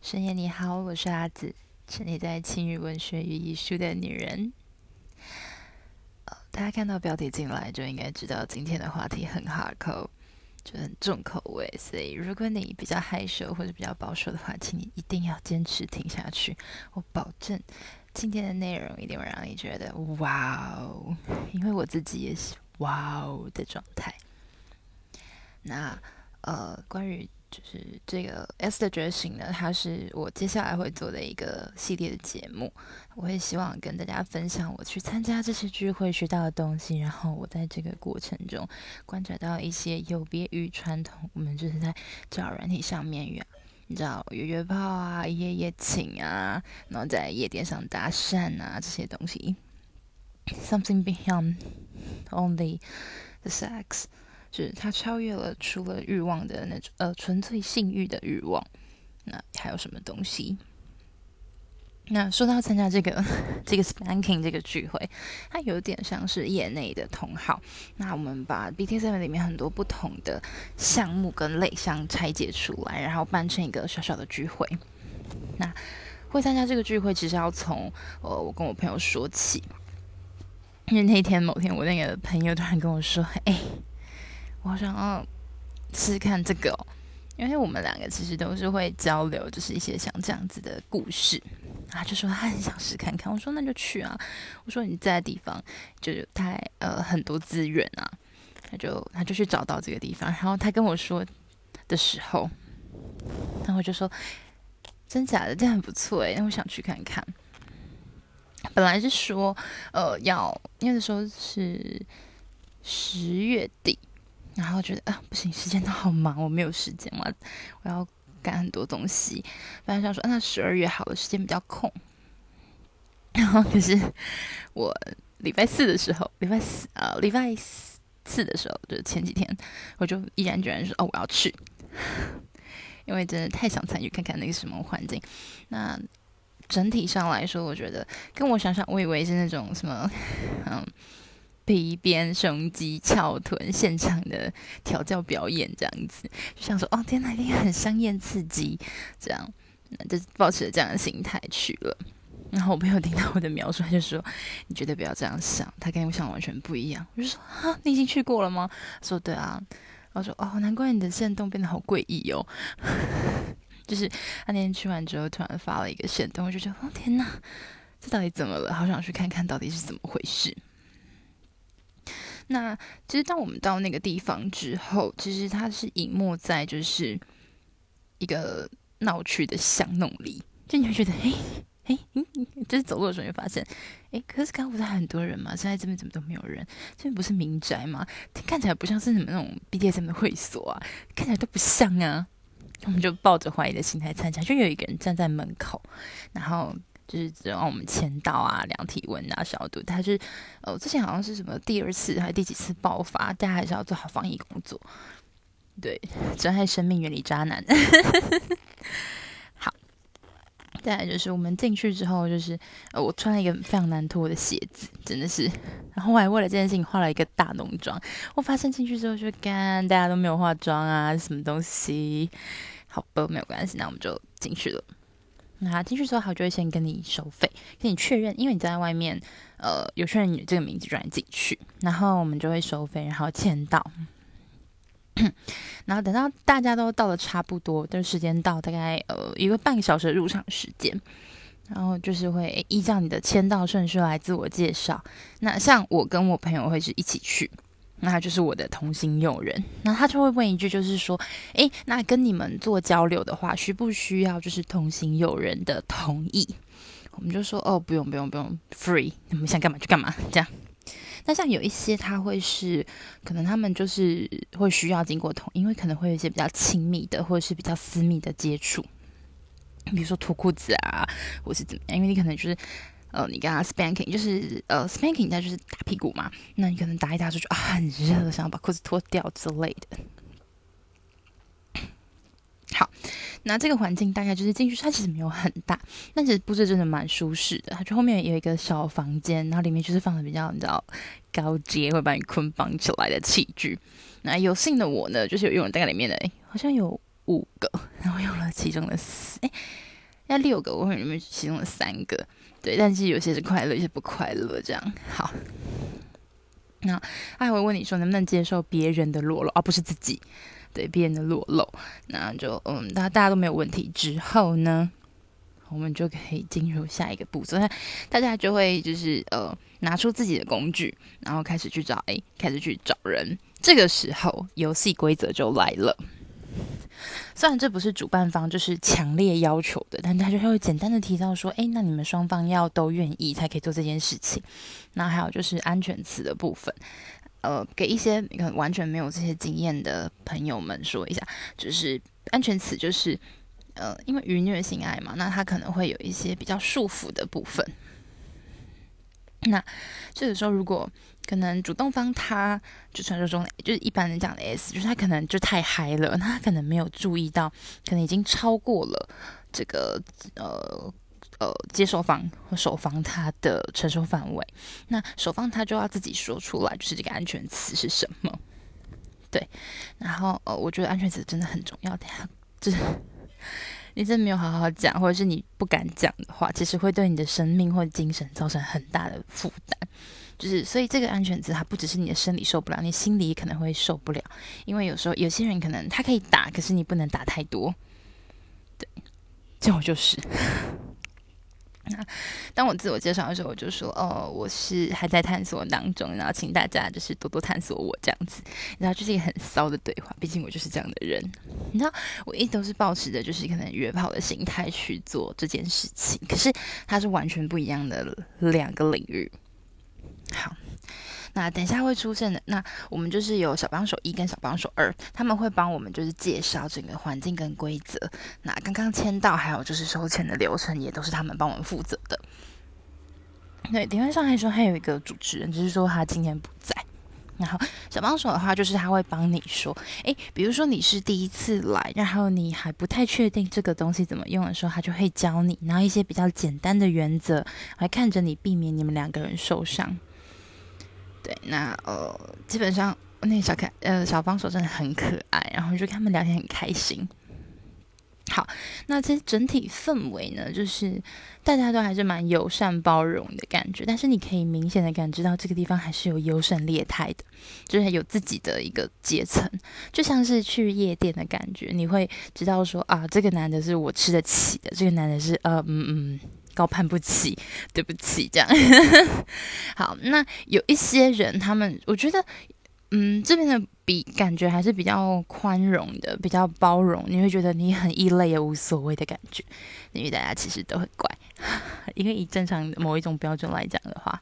深夜你好，我是阿紫，沉溺在情欲文学与艺术的女人。呃，大家看到标题进来就应该知道今天的话题很 hard 口就很重口味。所以如果你比较害羞或者比较保守的话，请你一定要坚持听下去。我保证今天的内容一定会让你觉得哇哦，因为我自己也是哇哦的状态。那呃，关于。就是这个 S 的觉醒呢，它是我接下来会做的一个系列的节目。我会希望跟大家分享我去参加这些聚会学到的东西，然后我在这个过程中观察到一些有别于传统，我们就是在交友软体上面约，你知道约约炮啊、夜夜情啊，然后在夜店上搭讪啊这些东西，something beyond only the sex。是它超越了除了欲望的那种呃纯粹性欲的欲望，那还有什么东西？那说到参加这个 这个 spanking 这个聚会，它有点像是业内的同好。那我们把 B T Seven 里面很多不同的项目跟类项拆解出来，然后办成一个小小的聚会。那会参加这个聚会，其实要从呃我跟我朋友说起，因为那天某天我那个朋友突然跟我说：“哎。”我想要试试看这个哦，因为我们两个其实都是会交流，就是一些像这样子的故事啊，就说他很想试看看。我说那就去啊。我说你在的地方就有太呃很多资源啊，他就他就去找到这个地方。然后他跟我说的时候，然后我就说真假的，这样很不错诶，那我想去看看。本来是说呃要，因为那时候是十月底。然后觉得啊，不行，时间都好忙，我没有时间了，我要赶很多东西。本来想说，啊、那十二月好了，时间比较空。然后可是我礼拜四的时候，礼拜四啊，礼拜四的时候，就是前几天，我就毅然决然说，哦，我要去，因为真的太想参与看看那个什么环境。那整体上来说，我觉得跟我想想，我以为是那种什么，嗯。皮鞭、胸肌、翘臀，现场的调教表演这样子，就想说哦，天哪，一定很香艳刺激，这样，那就抱持着这样的心态去了。然后我朋友听到我的描述，他就说：“你绝对不要这样想，他跟我想完全不一样。”我就说：“啊，你已经去过了吗？”说：“对啊。”我说：“哦，难怪你的限动变得好诡异哦。”就是他那天去完之后，突然发了一个限动，我就觉得：“哦，天哪，这到底怎么了？好想去看看到底是怎么回事。”那其实，当我们到那个地方之后，其实它是隐没在就是一个闹区的巷弄里，就你会觉得，哎哎，嗯，就是走路的时候就发现，哎，可是刚刚不是很多人吗？现在这边怎么都没有人？这边不是民宅吗？看起来不像是什么那种 B D S 的会所啊，看起来都不像啊。我们就抱着怀疑的心态参加，就有一个人站在门口，然后。就是只让我们签到啊、量体温啊、消毒。他是呃，之前好像是什么第二次还是第几次爆发，大家还是要做好防疫工作。对，珍爱生命，远离渣男。好，再来就是我们进去之后，就是呃，我穿了一个非常难脱的鞋子，真的是。然后我还为了这件事情化了一个大浓妆。我发现进去之后就干，大家都没有化妆啊，什么东西？好吧，没有关系，那我们就进去了。那进去之后，他就会先跟你收费，跟你确认，因为你在外面，呃，有确认你这个名字就让你进去，然后我们就会收费，然后签到，然后等到大家都到了差不多的时间到，大概呃一个半个小时的入场时间，然后就是会依照你的签到顺序来自我介绍。那像我跟我朋友会是一起去。那他就是我的同行友人，那他就会问一句，就是说，诶，那跟你们做交流的话，需不需要就是同行友人的同意？我们就说，哦，不用，不用，不用，free，你们想干嘛就干嘛，这样。那像有一些他会是，可能他们就是会需要经过同，因为可能会有一些比较亲密的或者是比较私密的接触，比如说脱裤子啊，或是怎么样，因为你可能就是。呃，你跟他 spanking 就是呃 spanking，它就是打屁股嘛。那你可能打一打就觉得啊很热，想要把裤子脱掉之类的。好，那这个环境大概就是进去，它其实没有很大，但其实布置真的蛮舒适的。它就后面有一个小房间，然后里面就是放的比较你知道高阶会把你捆绑起来的器具。那有幸的我呢，就是有用了大概里面的，哎，好像有五个，然后用了其中的四，哎，要六个，我会里面其中的三个，对，但是有些是快乐，有些不快乐，这样好。那他还会问你说能不能接受别人的裸露，而、不是自己对别人的裸露。那就嗯，大大家都没有问题之后呢，我们就可以进入下一个步骤。那大家就会就是呃拿出自己的工具，然后开始去找，哎，开始去找人。这个时候游戏规则就来了。虽然这不是主办方就是强烈要求的，但他就会简单的提到说，哎，那你们双方要都愿意才可以做这件事情。那还有就是安全词的部分，呃，给一些完全没有这些经验的朋友们说一下，就是安全词就是，呃，因为愚虐性爱嘛，那他可能会有一些比较束缚的部分。那这个时候如果可能主动方他就传说中就是一般人讲的 S，就是他可能就太嗨了，他可能没有注意到，可能已经超过了这个呃呃接受方和守方他的承受范围。那守方他就要自己说出来，就是这个安全词是什么。对，然后呃，我觉得安全词真的很重要。等下就是你真的没有好好讲，或者是你不敢讲的话，其实会对你的生命或精神造成很大的负担。就是，所以这个安全词，它不只是你的生理受不了，你心里可能会受不了。因为有时候有些人可能他可以打，可是你不能打太多。对，这我就是。那当我自我介绍的时候，我就说：“哦，我是还在探索当中，然后请大家就是多多探索我这样子。”然后就是一个很骚的对话，毕竟我就是这样的人。你知道，我一直都是保持着就是可能约炮的心态去做这件事情，可是它是完全不一样的两个领域。好，那等一下会出现的，那我们就是有小帮手一跟小帮手二，他们会帮我们就是介绍整个环境跟规则。那刚刚签到还有就是收钱的流程，也都是他们帮我们负责的。对，理论上来说还有一个主持人，只、就是说他今天不在。然后小帮手的话，就是他会帮你说，诶，比如说你是第一次来，然后你还不太确定这个东西怎么用的时候，他就会教你，然后一些比较简单的原则，来看着你，避免你们两个人受伤。对，那呃，基本上那小可呃小帮手真的很可爱，然后就跟他们聊天很开心。好，那这整体氛围呢，就是大家都还是蛮友善包容的感觉，但是你可以明显的感知到这个地方还是有优胜劣汰的，就是有自己的一个阶层，就像是去夜店的感觉，你会知道说啊，这个男的是我吃得起的，这个男的是呃嗯嗯。高攀不起，对不起，这样。好，那有一些人，他们我觉得，嗯，这边的比感觉还是比较宽容的，比较包容。你会觉得你很异类也无所谓的感觉，因为大家其实都很怪。因为以正常某一种标准来讲的话。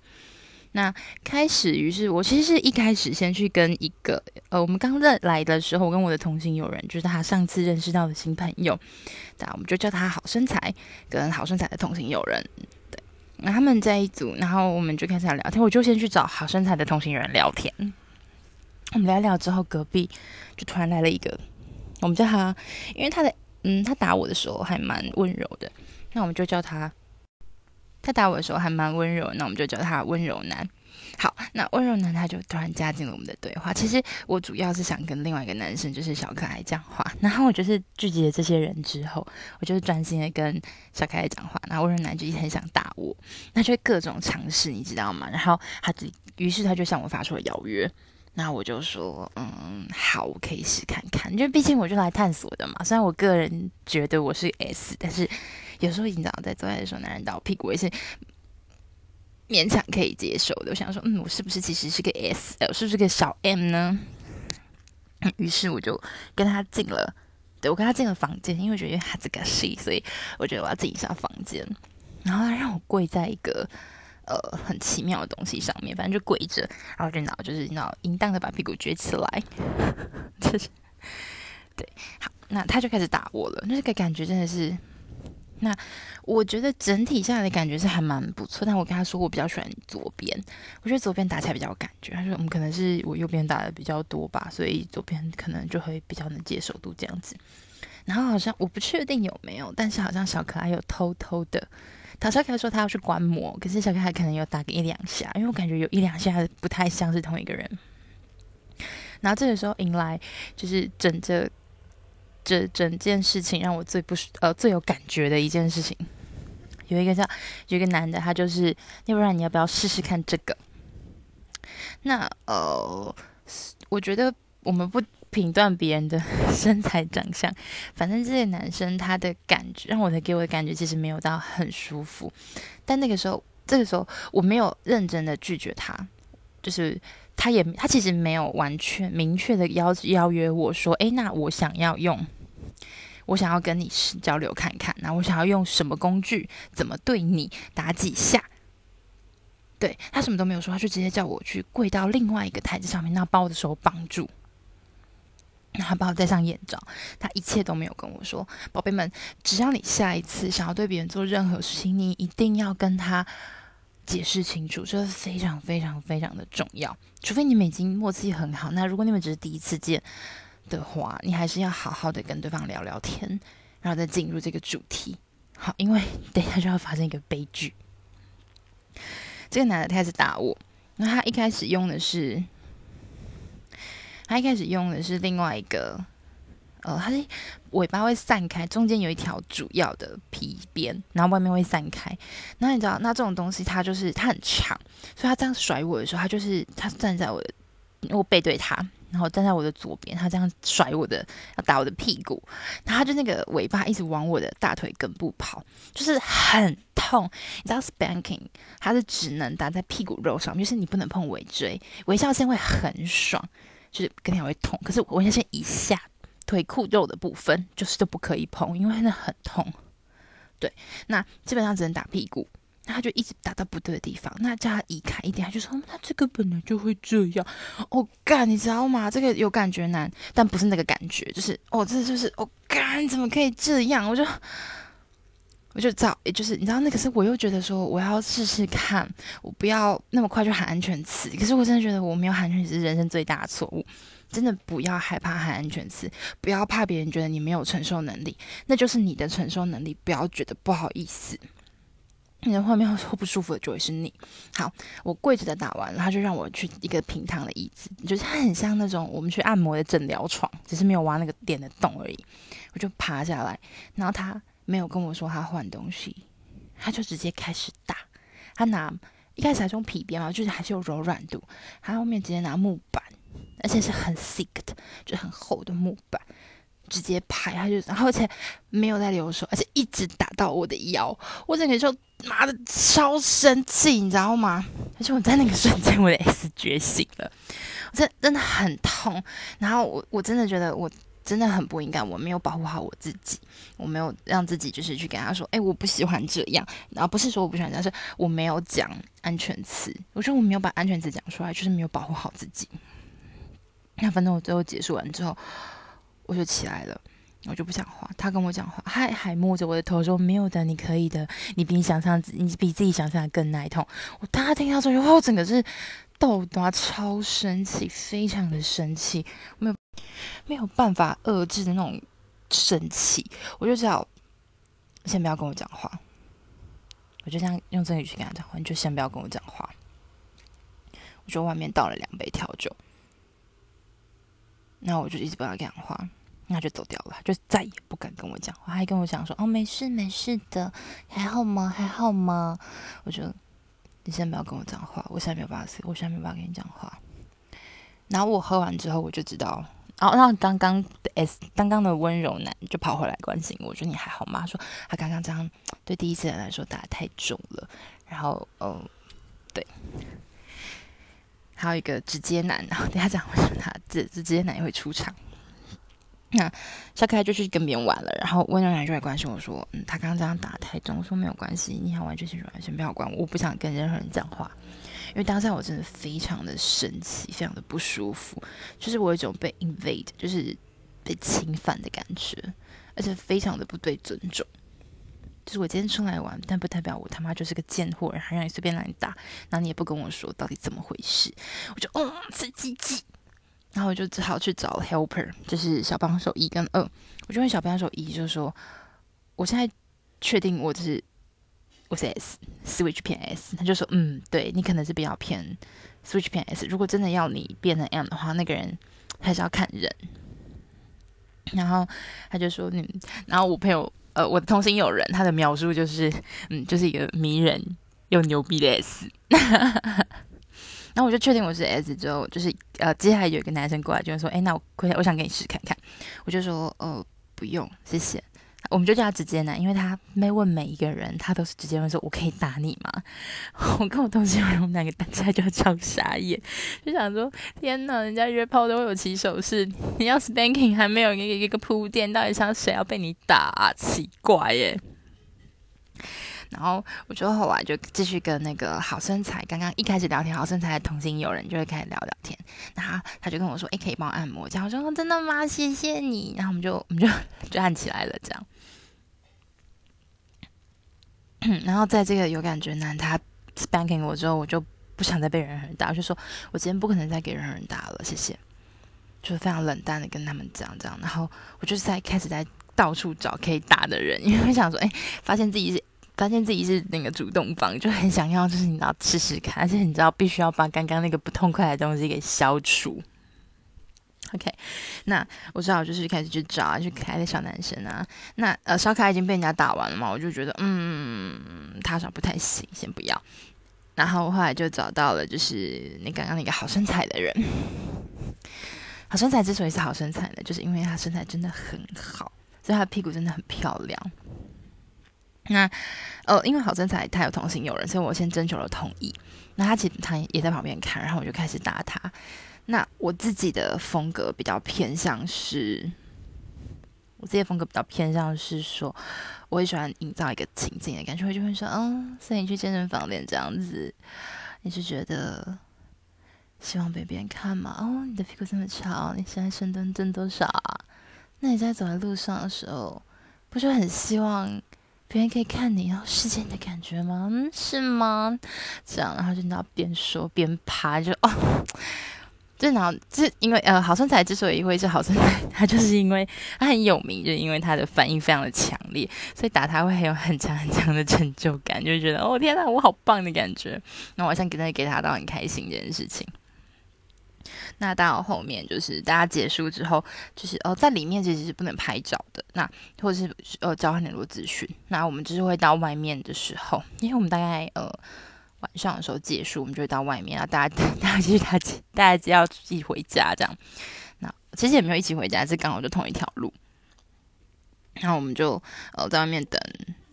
那开始，于是我其实是一开始先去跟一个呃，我们刚在来的时候，我跟我的同行友人，就是他上次认识到的新朋友，那我们就叫他好身材跟好身材的同行友人，对，那他们在一组，然后我们就开始聊天，我就先去找好身材的同行人聊天，我们聊聊之后，隔壁就突然来了一个，我们叫他，因为他的嗯，他打我的时候还蛮温柔的，那我们就叫他。他打我的时候还蛮温柔，那我们就叫他温柔男。好，那温柔男他就突然加进了我们的对话。其实我主要是想跟另外一个男生，就是小可爱讲话。然后我就是聚集了这些人之后，我就是专心的跟小可爱讲话。然后温柔男就一直很想打我，那就各种尝试，你知道吗？然后他就，于是他就向我发出了邀约。那我就说，嗯，好，我可以试看看。因为毕竟我就来探索的嘛。虽然我个人觉得我是 S，但是。有时候，你知道，在做爱的时候，男人打我屁股，我也是勉强可以接受的。我想说，嗯，我是不是其实是个 S，我是不是个小 M 呢？于是我就跟他进了，对，我跟他进了房间，因为我觉得他这个戏，所以我觉得我要进一下房间。然后他让我跪在一个呃很奇妙的东西上面，反正就跪着，然后就脑就是脑淫荡的把屁股撅起来，就 是对，好，那他就开始打我了，那个感觉真的是。那我觉得整体下来的感觉是还蛮不错，但我跟他说我比较喜欢左边，我觉得左边打起来比较有感觉。他说我们可能是我右边打的比较多吧，所以左边可能就会比较能接受度这样子。然后好像我不确定有没有，但是好像小可爱有偷偷的，他小可爱说他要去观摩，可是小可爱可能有打个一两下，因为我感觉有一两下不太像是同一个人。然后这个时候迎来就是整着。这整件事情让我最不呃最有感觉的一件事情，有一个叫有一个男的，他就是，要不然你要不要试试看这个？那呃，我觉得我们不评断别人的 身材长相，反正这些男生他的感觉让我的给我的感觉其实没有到很舒服，但那个时候这个时候我没有认真的拒绝他，就是。他也，他其实没有完全明确的邀邀约我说，诶，那我想要用，我想要跟你交流看看，那我想要用什么工具，怎么对你打几下？对，他什么都没有说，他就直接叫我去跪到另外一个台子上面，那把我的手绑住，然后把我戴上眼罩，他一切都没有跟我说，宝贝们，只要你下一次想要对别人做任何事情，你一定要跟他。解释清楚，这是非常非常非常的重要。除非你们已经默契很好，那如果你们只是第一次见的话，你还是要好好的跟对方聊聊天，然后再进入这个主题。好，因为等一下就要发生一个悲剧。这个男的开始打我，那他一开始用的是，他一开始用的是另外一个。呃，它的尾巴会散开，中间有一条主要的皮鞭，然后外面会散开。那你知道，那这种东西它就是它很长，所以它这样甩我的时候，它就是它站在我的，我背对它，然后站在我的左边，它这样甩我的，要打我的屁股。然后它就那个尾巴一直往我的大腿根部跑，就是很痛。你知道，spanking 它是只能打在屁股肉上，就是你不能碰尾椎。微笑线会很爽，就是跟你会痛，可是微笑线一下。腿裤肉的部分就是都不可以碰，因为那很痛。对，那基本上只能打屁股，那他就一直打到不对的地方。那叫他移开一点，他就说他这个本来就会这样。哦干，你知道吗？这个有感觉难，但不是那个感觉，就是哦，这就是哦干，怎么可以这样？我就我就找，也就是你知道，那可是我又觉得说我要试试看，我不要那么快就喊安全词。可是我真的觉得我没有喊安全词是人生最大的错误。真的不要害怕喊安全词，不要怕别人觉得你没有承受能力，那就是你的承受能力。不要觉得不好意思，你的后面会不舒服的就会是你。好，我跪着的打完了，他就让我去一个平躺的椅子，就是它很像那种我们去按摩的诊疗床，只是没有挖那个点的洞而已。我就爬下来，然后他没有跟我说他换东西，他就直接开始打。他拿一开始还是用皮鞭嘛，就是还是有柔软度，他后面直接拿木板。而且是很 thick 的，就很厚的木板，直接拍，他就，然后而且没有在留手，而且一直打到我的腰，我整个就妈的超生气，你知道吗？而且我在那个瞬间，我的 S 觉醒了，我真真的很痛，然后我我真的觉得我真的很不应该，我没有保护好我自己，我没有让自己就是去跟他说，哎，我不喜欢这样，然后不是说我不喜欢这样，是我没有讲安全词，我说我没有把安全词讲出来，就是没有保护好自己。那反正我最后结束完之后，我就起来了，我就不想画。他跟我讲话，还还摸着我的头说：“没有的，你可以的，你比你想象，你比自己想象的更耐痛。”我当他听到这句话，我整个是豆芽，超生气，非常的生气，没有没有办法遏制的那种生气。我就只好先不要跟我讲话，我就这样用这语气跟他讲话，你就先不要跟我讲话。我就外面倒了两杯调酒。那我就一直不要讲话，那就走掉了，就再也不敢跟我讲话，还跟我讲说：“哦，没事没事的，还好吗？还好吗？”我就你先不要跟我讲话，我现在没有办法，我现在没有办法跟你讲话。然后我喝完之后，我就知道，然后让刚刚的 S，刚刚的温柔男就跑回来关心我，我说：“你还好吗？”说：“他刚刚这样对第一次人来说打得太重了。”然后，嗯，对。还有一个直接男，然后等下讲为什么他直直接男也会出场。那小可爱就去跟别人玩了，然后温柔男就来关心我说：“嗯，他刚刚这样打太重。”我说：“没有关系，你想玩就先玩，先不要管我，我不想跟任何人讲话。”因为当下我真的非常的生气，非常的不舒服，就是我有一种被 invade，就是被侵犯的感觉，而且非常的不对尊重。就是我今天出来玩，但不代表我他妈就是个贱货，然后让你随便让你打，然后你也不跟我说到底怎么回事，我就嗯，吃鸡鸡，然后我就只好去找 helper，就是小帮手一跟二，我就问小帮手一，就说我现在确定我就是我是 S switch 偏 S，他就说嗯，对你可能是比较偏 switch 偏 S，如果真的要你变成 M 的话，那个人还是要看人。然后他就说，嗯，然后我朋友，呃，我的同行友人，他的描述就是，嗯，就是一个迷人又牛逼的 S。然后我就确定我是 S 之后，就是呃，接下来有一个男生过来，就说，哎，那我我想给你试看看。我就说，呃，不用，谢谢。我们就叫他直接男，因为他没问每一个人，他都是直接问说：“我可以打你吗？” 我跟我同事我们两个当下就超傻眼，就想说：“天呐，人家约炮都会有起手式，你要 spanking 还没有一个一个铺垫，到底想谁要被你打？奇怪耶！”然后我就后来就继续跟那个好身材，刚刚一开始聊天，好身材的同性友人就会开始聊聊天。然后他就跟我说：“诶，可以帮我按摩。”这样我说：“真的吗？谢谢你。”然后我们就 我们就 就按起来了，这样。然后在这个有感觉男他 spanking 我之后，我就不想再被人人打，我就说：“我今天不可能再给人人打了，谢谢。”就非常冷淡的跟他们讲这样。然后我就是在开始在到处找可以打的人，因为我想说：“诶，发现自己是。”发现自己是那个主动方，就很想要，就是你要试试看，而且你知道必须要把刚刚那个不痛快的东西给消除。OK，那我知道就是开始去找啊，去可爱的小男生啊。那呃，小可爱已经被人家打完了嘛，我就觉得嗯，他好像不太行，先不要。然后后来就找到了，就是那刚刚那个好身材的人。好身材之所以是好身材呢，就是因为他身材真的很好，所以他屁股真的很漂亮。那，呃，因为好身材他有同行友人，所以我先征求了同意。那他其实他也在旁边看，然后我就开始打他。那我自己的风格比较偏向是，我自己的风格比较偏向是说，我会喜欢营造一个情境的感觉，我就会说，嗯，所以你去健身房练这样子，你是觉得希望被别人看吗？哦，你的屁股这么翘，你现在深蹲蹲多少啊？那你在走在路上的时候，不是很希望？别人可以看你，然后视线的感觉吗？嗯，是吗？这样，然后就你要边说边爬，就哦，就然后就是因为呃，好身材之所以会是好身材，他就是因为他很有名，就是因为他的反应非常的强烈，所以打他会很有很强很强的成就感，就觉得哦天呐，我好棒的感觉。那我好像给他给他到很开心这件事情。那到后面就是大家结束之后，就是哦，在里面其实是不能拍照的。那或者是呃交换联络资讯。那我们就是会到外面的时候，因为我们大概呃晚上的时候结束，我们就会到外面，啊大家大家其实大家大家只要一起回家这样。那其实也没有一起回家，是刚好就同一条路。然后我们就呃在外面等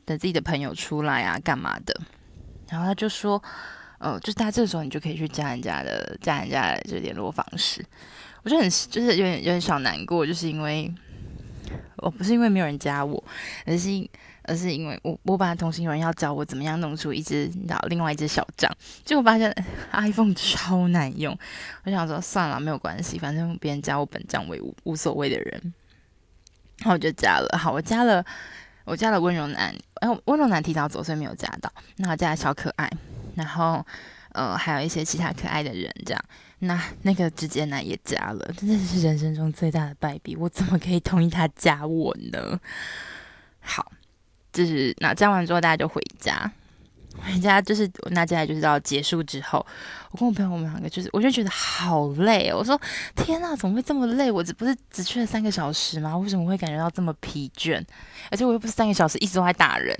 等自己的朋友出来啊，干嘛的？然后他就说。呃，就是他这时候你就可以去加人家的加人家的这联络方式，我就很就是有点有点小难过，就是因为我不是因为没有人加我，而是而是因为我我本来同行有人要教我怎么样弄出一只你知道另外一只小账，结果发现 iPhone 超难用，我想说算了没有关系，反正别人加我本账为无无所谓的人，然后我就加了，好，我加了我加了温柔男，然后温柔男提早走，所以没有加到，那我加了小可爱。然后，呃，还有一些其他可爱的人，这样。那那个直接男也加了，真的是人生中最大的败笔。我怎么可以同意他加我呢？好，就是那加完之后，大家就回家。回家就是那接下来就是到结束之后，我跟我朋友我们两个就是，我就觉得好累哦。我说天呐，怎么会这么累？我这不是只去了三个小时吗？为什么会感觉到这么疲倦？而且我又不是三个小时一直都在打人。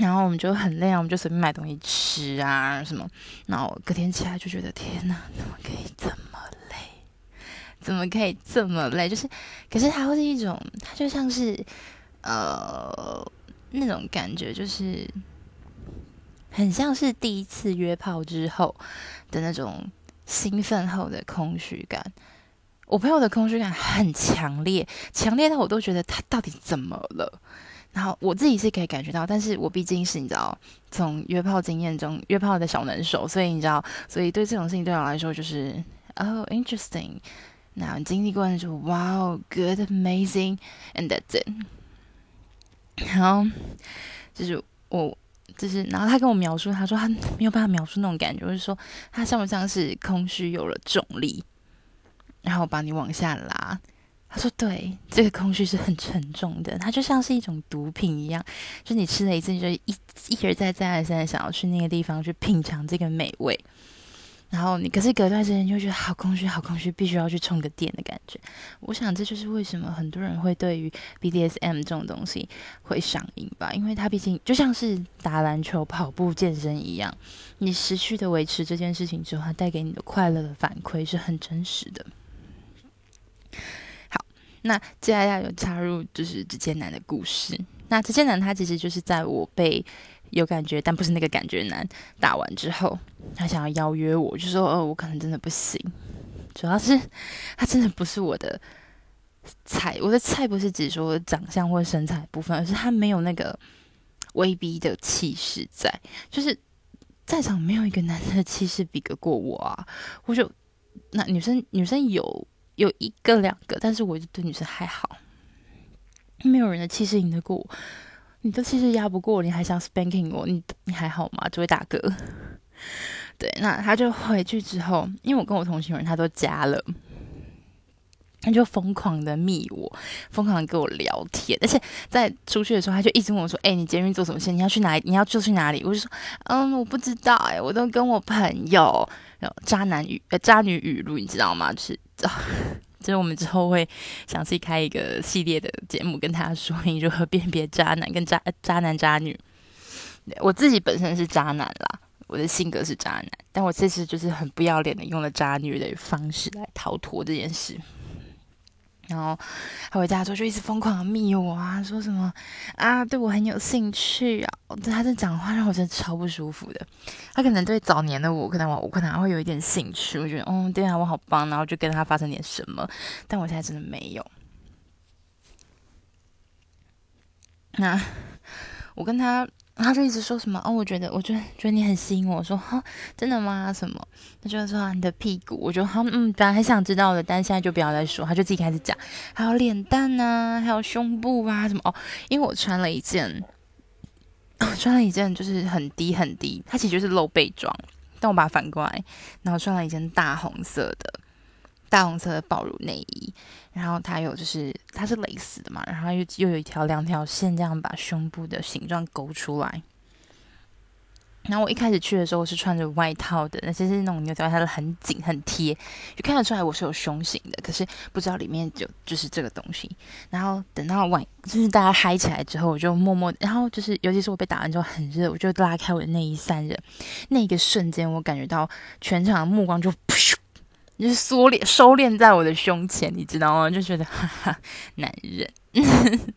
然后我们就很累啊，我们就随便买东西吃啊什么。然后隔天起来就觉得天哪，怎么可以这么累？怎么可以这么累？就是，可是它会是一种，它就像是呃那种感觉，就是很像是第一次约炮之后的那种兴奋后的空虚感。我朋友的空虚感很强烈，强烈到我都觉得他到底怎么了？然后我自己是可以感觉到，但是我毕竟是你知道，从约炮经验中约炮的小能手，所以你知道，所以对这种事情对我来说就是哦，interesting。那经历过的时候，哇哦，good，amazing，and that's it。然后就是我就是，然后他跟我描述，他说他没有办法描述那种感觉，就是说他像不像是空虚有了重力，然后把你往下拉。他说：“对，这个空虚是很沉重的，它就像是一种毒品一样，就你吃了一次，你就一一而再、再而三的想要去那个地方去品尝这个美味。然后你可是隔段时间就觉得好空虚，好空虚，必须要去充个电的感觉。我想这就是为什么很多人会对于 BDSM 这种东西会上瘾吧，因为它毕竟就像是打篮球、跑步、健身一样，你持续的维持这件事情之后，它带给你的快乐的反馈是很真实的。那接下来有插入就是直接男的故事。那直接男他其实就是在我被有感觉，但不是那个感觉男。打完之后，他想要邀约我，就说：“哦，我可能真的不行。”主要是他真的不是我的菜。我的菜不是指说长相或身材部分，而是他没有那个威逼的气势在。就是在场没有一个男生的气势比得过我啊！我就那女生女生有有一个两个，但是我就对女生还好，没有人的气势赢得过我。你的气势压不过，你还想 spanking 我？你你还好吗？这位大哥，对，那他就回去之后，因为我跟我同行人他都加了，他就疯狂的密我，疯狂的跟我聊天，而且在出去的时候，他就一直问我说：“哎、欸，你捷运坐什么线？你要去哪里？你要就去哪里？”我就说：“嗯，我不知道、欸，哎，我都跟我朋友。”渣男语呃渣女语录，你知道吗？就是。就是我们之后会详细开一个系列的节目，跟大家说你如何辨别渣男跟渣渣男渣女。我自己本身是渣男啦，我的性格是渣男，但我这次就是很不要脸的用了渣女的方式来逃脱这件事。然后他回家之后就一直疯狂的密我啊，说什么啊，对我很有兴趣啊。对他这讲话让我真的超不舒服的。他可能对早年的我，可能我我可能还会有一点兴趣，我觉得嗯，对啊，我好棒，然后就跟他发生点什么。但我现在真的没有。那我跟他。他就一直说什么哦，我觉得，我觉得，觉得你很吸引我。我说哈，真的吗？什么？他就说、啊、你的屁股。我就哈，嗯，本来很想知道的，但现在就不要再说。他就自己开始讲，还有脸蛋啊，还有胸部啊，什么哦。因为我穿了一件，穿了一件就是很低很低，它其实就是露背装，但我把它反过来，然后穿了一件大红色的。大红色的爆乳内衣，然后它有就是它是蕾丝的嘛，然后又又有一条两条线，这样把胸部的形状勾出来。然后我一开始去的时候是穿着外套的，那其实那种牛仔外套很紧很贴，就看得出来我是有胸型的，可是不知道里面就就是这个东西。然后等到晚就是大家嗨起来之后，我就默默，然后就是尤其是我被打完之后很热，我就拉开我的内衣散热，那个瞬间我感觉到全场的目光就噗。就是缩敛收敛在我的胸前，你知道吗？就觉得 哈哈，男人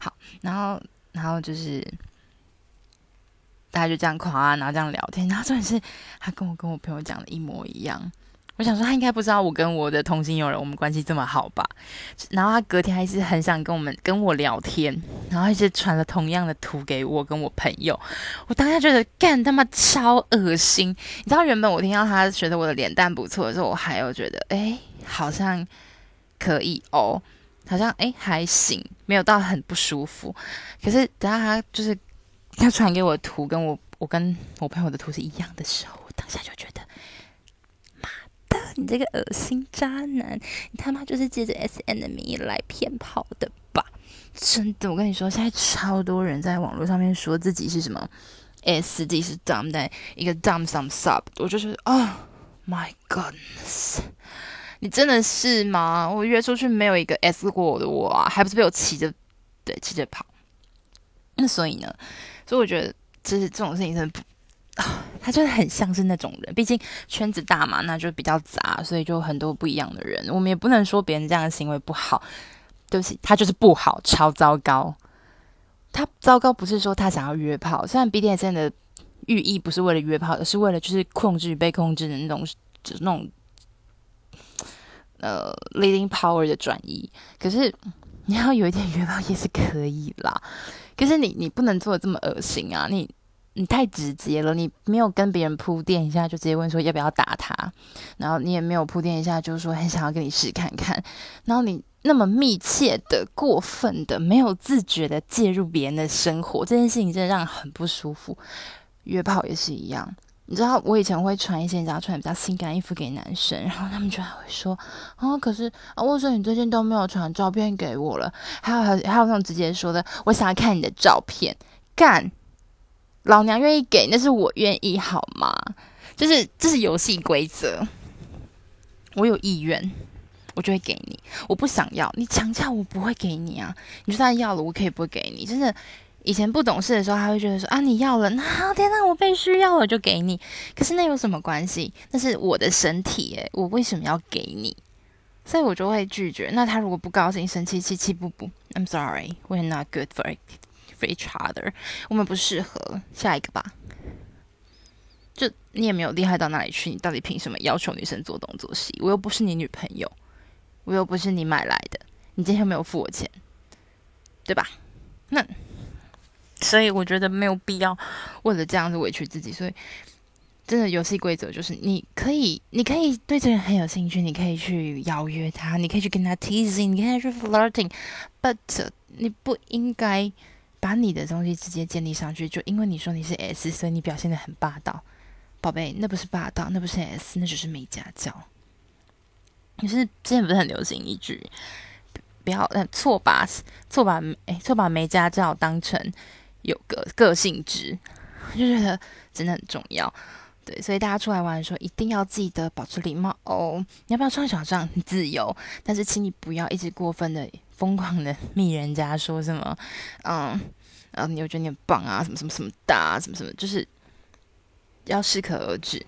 好，然后然后就是大家就这样夸，然后这样聊天，然后重点是他跟我跟我朋友讲的一模一样。我想说，他应该不知道我跟我的同性友人我们关系这么好吧？然后他隔天还是很想跟我们跟我聊天，然后一直传了同样的图给我跟我朋友。我当下觉得干他妈超恶心！你知道，原本我听到他觉得我的脸蛋不错的时候，我还有觉得哎，好像可以哦，好像哎还行，没有到很不舒服。可是等到他就是他传给我的图跟我我跟我朋友的图是一样的时候，我当下就觉得。你这个恶心渣男，你他妈就是借着 SM 的名义来骗炮的吧？真的，我跟你说，现在超多人在网络上面说自己是什么 S D 是 dumb 的一个 Dom some sub，我就是哦、my goodness，你真的是吗？我约出去没有一个 S 过我的我啊，还不是被我骑着对骑着跑？那所以呢，所以我觉得就是这种事情真的不啊。他真的很像是那种人，毕竟圈子大嘛，那就比较杂，所以就很多不一样的人。我们也不能说别人这样的行为不好，对不起，他就是不好，超糟糕。他糟糕不是说他想要约炮，虽然 BDSM 的寓意不是为了约炮，而是为了就是控制被控制的那种，就是那种呃 leading power 的转移。可是你要有一点约炮也是可以啦，可是你你不能做的这么恶心啊，你。你太直接了，你没有跟别人铺垫一下，就直接问说要不要打他，然后你也没有铺垫一下，就是说很想要跟你试看看，然后你那么密切的、过分的、没有自觉的介入别人的生活，这件事情真的让人很不舒服。约炮也是一样，你知道我以前会穿一些你知道穿比较性感衣服给男生，然后他们就还会说啊，可是啊，为什么你最近都没有传照片给我了？还有还有还有那种直接说的，我想要看你的照片，干。老娘愿意给，那是我愿意，好吗？就是这是游戏规则。我有意愿，我就会给你；我不想要，你强加我不会给你啊！你就算要了，我可以不给你。真的，以前不懂事的时候，他会觉得说啊，你要了，那天哪，我被需要了，就给你。可是那有什么关系？那是我的身体，诶，我为什么要给你？所以我就会拒绝。那他如果不高兴、生气、气气不不，I'm sorry, we're not good for it for each other。我们不适合，下一个吧。就你也没有厉害到哪里去，你到底凭什么要求女生做东做西？我又不是你女朋友，我又不是你买来的，你今天又没有付我钱，对吧？那所以我觉得没有必要为了这样子委屈自己，所以。真的游戏规则就是，你可以，你可以对这个人很有兴趣，你可以去邀约他，你可以去跟他 teasing，你可以去 flirting，but 你不应该把你的东西直接建立上去，就因为你说你是 S，所以你表现的很霸道，宝贝，那不是霸道，那不是 S，那就是没家教。可是之前不是很流行一句，不要错把错把哎错把没家教当成有个个性值，就觉得真的很重要。对，所以大家出来玩的时候一定要记得保持礼貌哦。你要不要穿小帐？自由，但是请你不要一直过分的疯狂的密人家说什么，嗯，然后你又觉得你很棒啊，什么什么什么的啊，什么什么，就是要适可而止，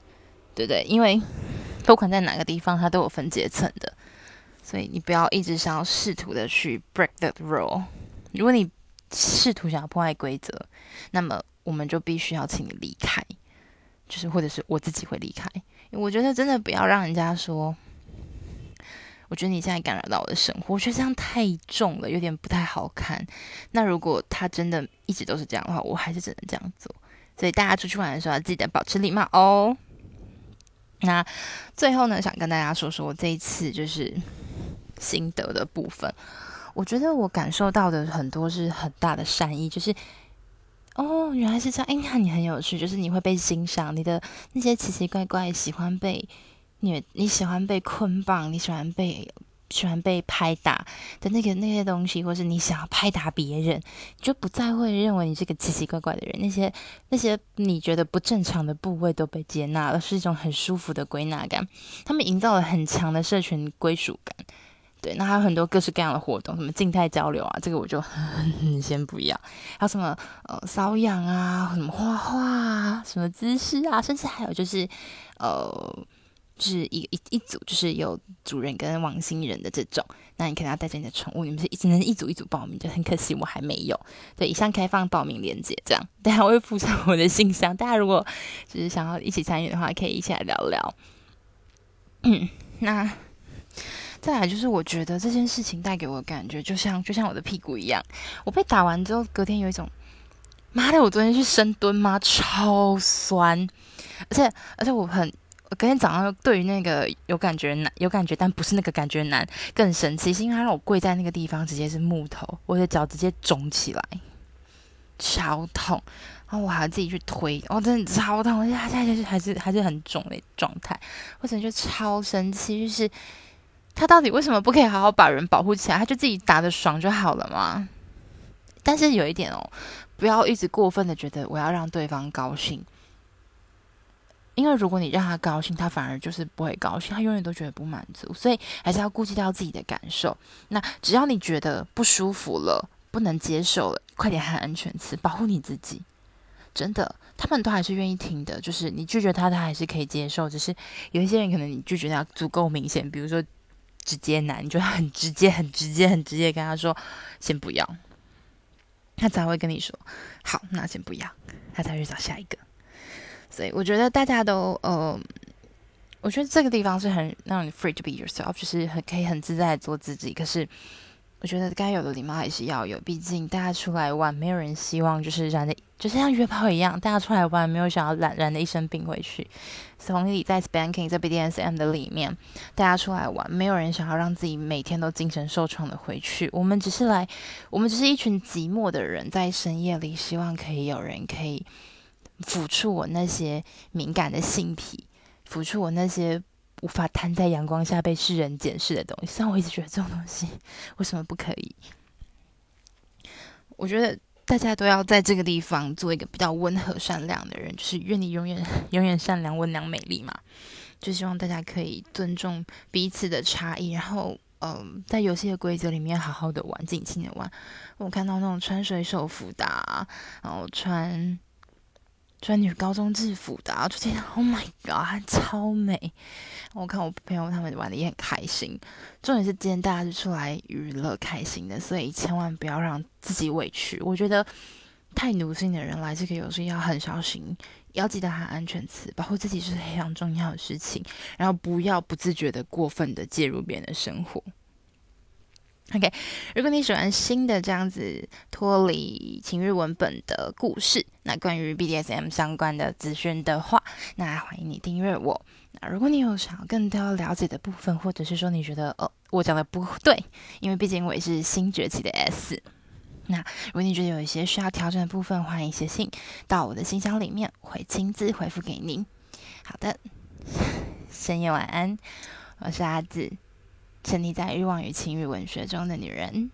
对不对？因为不管在哪个地方，它都有分阶层的，所以你不要一直想要试图的去 break that rule。如果你试图想要破坏规则，那么我们就必须要请你离开。就是，或者是我自己会离开，我觉得真的不要让人家说，我觉得你现在干扰到我的生活，我觉得这样太重了，有点不太好看。那如果他真的一直都是这样的话，我还是只能这样做。所以大家出去玩的时候要记得保持礼貌哦。那最后呢，想跟大家说说这一次就是心得的部分，我觉得我感受到的很多是很大的善意，就是。哦，原来是这样。哎，那你很有趣，就是你会被欣赏，你的那些奇奇怪怪，喜欢被你你喜欢被捆绑，你喜欢被喜欢被拍打的那个那些东西，或是你想要拍打别人，你就不再会认为你是个奇奇怪怪的人。那些那些你觉得不正常的部位都被接纳了，是一种很舒服的归纳感。他们营造了很强的社群归属感。对，那还有很多各式各样的活动，什么静态交流啊，这个我就呵 呵先不要。还有什么呃瘙痒啊，什么画画啊，什么姿势啊，甚至还有就是呃，就是一一一组，就是有主人跟王星人的这种。那你可能要带着你的宠物，你们是一只能一组一组报名，就很可惜我还没有。对，以上开放报名链接，这样，等下我会附上我的信箱，大家如果就是想要一起参与的话，可以一起来聊聊。嗯，那。再来就是，我觉得这件事情带给我的感觉，就像就像我的屁股一样，我被打完之后，隔天有一种，妈的，我昨天去深蹲吗？超酸，而且而且我很，我隔天早上对于那个有感觉难，有感觉但不是那个感觉难，更神奇，是因为他让我跪在那个地方，直接是木头，我的脚直接肿起来，超痛，然后我还要自己去推，哦，真的超痛，而且他现在就是还是还是很肿的状态，我真的就超生气，就是。他到底为什么不可以好好把人保护起来？他就自己打得爽就好了嘛。但是有一点哦，不要一直过分的觉得我要让对方高兴，因为如果你让他高兴，他反而就是不会高兴，他永远都觉得不满足。所以还是要顾及到自己的感受。那只要你觉得不舒服了，不能接受了，快点喊安全词，保护你自己。真的，他们都还是愿意听的。就是你拒绝他，他还是可以接受。只是有一些人可能你拒绝他足够明显，比如说。直接男，你就很直接、很直接、很直接跟他说：“先不要。”他才会跟你说：“好，那先不要。”他才去找下一个。所以我觉得大家都，呃，我觉得这个地方是很让你 free to be yourself，就是很可以很自在做自己。可是。我觉得该有的礼貌还是要有，毕竟大家出来玩，没有人希望就是染的，就是像约炮一样，大家出来玩，没有想要染染的一身病回去。同理，在 spanking 在 BDSM 的里面，大家出来玩，没有人想要让自己每天都精神受创的回去。我们只是来，我们只是一群寂寞的人，在深夜里，希望可以有人可以抚触我那些敏感的性癖，抚触我那些。无法摊在阳光下被世人检视的东西，虽然我一直觉得这种东西 为什么不可以？我觉得大家都要在这个地方做一个比较温和善良的人，就是愿你永远 永远善良、温良、美丽嘛。就希望大家可以尊重彼此的差异，然后，嗯，在游戏的规则里面好好的玩，尽情的玩。我看到那种穿水手服的，然后穿穿女高中制服的，就觉得 Oh my God，超美！我看我朋友他们玩的也很开心。重点是今天大家是出来娱乐开心的，所以千万不要让自己委屈。我觉得太奴性的人来这个游戏要很小心。要记得喊安全词，保护自己是非常重要的事情。然后不要不自觉的过分的介入别人的生活。OK，如果你喜欢新的这样子脱离情欲文本的故事，那关于 BDSM 相关的资讯的话，那欢迎你订阅我。那如果你有想要更多了解的部分，或者是说你觉得哦我讲的不对，因为毕竟我也是新崛起的 S。那如果你觉得有一些需要调整的部分，欢迎写信到我的信箱里面，我会亲自回复给您。好的，深夜晚安，我是阿紫，沉溺在欲望与情欲文学中的女人。